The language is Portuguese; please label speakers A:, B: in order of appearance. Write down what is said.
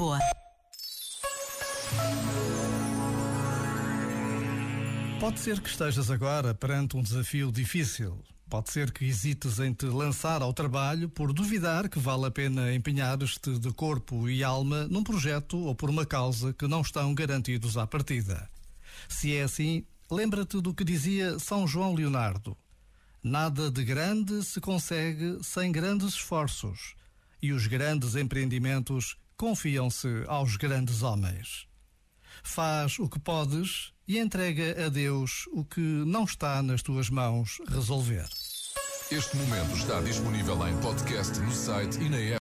A: Lisboa.
B: Pode ser que estejas agora perante um desafio difícil. Pode ser que hesites em te lançar ao trabalho por duvidar que vale a pena empenhar-te de corpo e alma num projeto ou por uma causa que não estão garantidos à partida. Se é assim, lembra-te do que dizia São João Leonardo: Nada de grande se consegue sem grandes esforços, e os grandes empreendimentos confiam-se aos grandes homens. Faz o que podes e entrega a Deus o que não está nas tuas mãos resolver.
C: Este momento está disponível em podcast no site e na app.